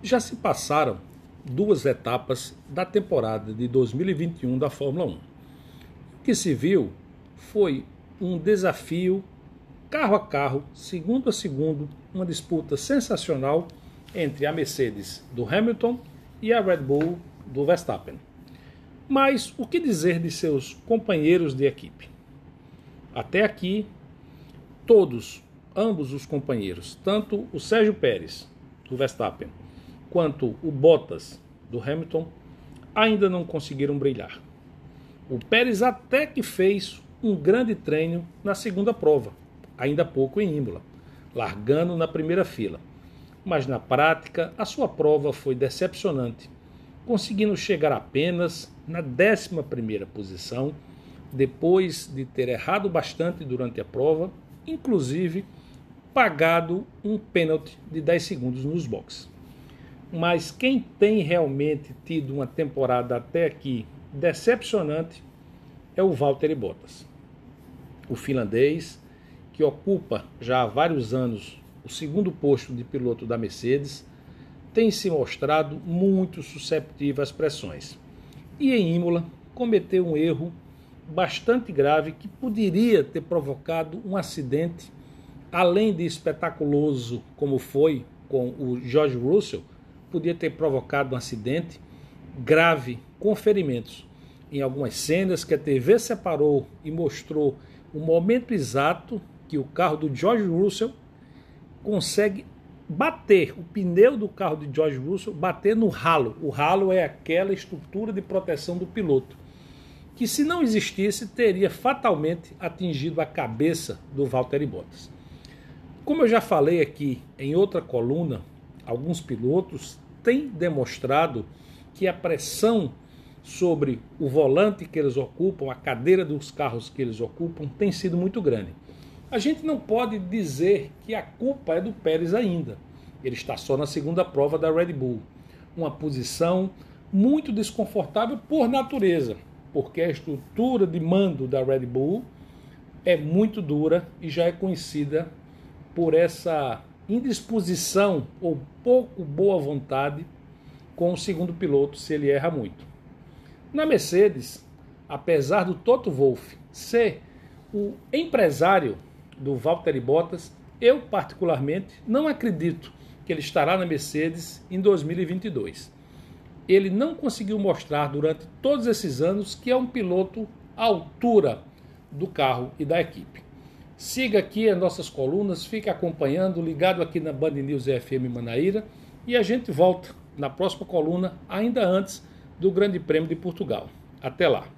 Já se passaram duas etapas da temporada de 2021 da Fórmula 1. O que se viu foi um desafio carro a carro, segundo a segundo, uma disputa sensacional entre a Mercedes do Hamilton e a Red Bull do Verstappen. Mas o que dizer de seus companheiros de equipe? Até aqui, todos, ambos os companheiros, tanto o Sérgio Pérez do Verstappen quanto o Bottas do Hamilton ainda não conseguiram brilhar. O Pérez até que fez um grande treino na segunda prova, ainda há pouco em Imola, largando na primeira fila. Mas na prática, a sua prova foi decepcionante, conseguindo chegar apenas na 11 primeira posição, depois de ter errado bastante durante a prova, inclusive pagado um pênalti de 10 segundos nos boxes. Mas quem tem realmente tido uma temporada até aqui decepcionante é o Valtteri Bottas. O finlandês, que ocupa já há vários anos o segundo posto de piloto da Mercedes, tem se mostrado muito susceptível às pressões. E em Imola cometeu um erro bastante grave que poderia ter provocado um acidente, além de espetaculoso como foi com o George Russell, podia ter provocado um acidente grave com ferimentos. Em algumas cenas que a TV separou e mostrou o momento exato que o carro do George Russell consegue bater o pneu do carro de George Russell bater no ralo. O ralo é aquela estrutura de proteção do piloto que se não existisse teria fatalmente atingido a cabeça do Valtteri Bottas. Como eu já falei aqui em outra coluna, alguns pilotos têm demonstrado que a pressão sobre o volante que eles ocupam, a cadeira dos carros que eles ocupam, tem sido muito grande. A gente não pode dizer que a culpa é do Pérez ainda. Ele está só na segunda prova da Red Bull. Uma posição muito desconfortável por natureza, porque a estrutura de mando da Red Bull é muito dura e já é conhecida por essa indisposição ou pouco boa vontade com o segundo piloto se ele erra muito. Na Mercedes, apesar do Toto Wolff ser o empresário do Valtteri Bottas, eu particularmente não acredito que ele estará na Mercedes em 2022. Ele não conseguiu mostrar durante todos esses anos que é um piloto à altura do carro e da equipe. Siga aqui as nossas colunas, fique acompanhando, ligado aqui na Band News FM Manaíra e a gente volta na próxima coluna, ainda antes do Grande Prêmio de Portugal. Até lá!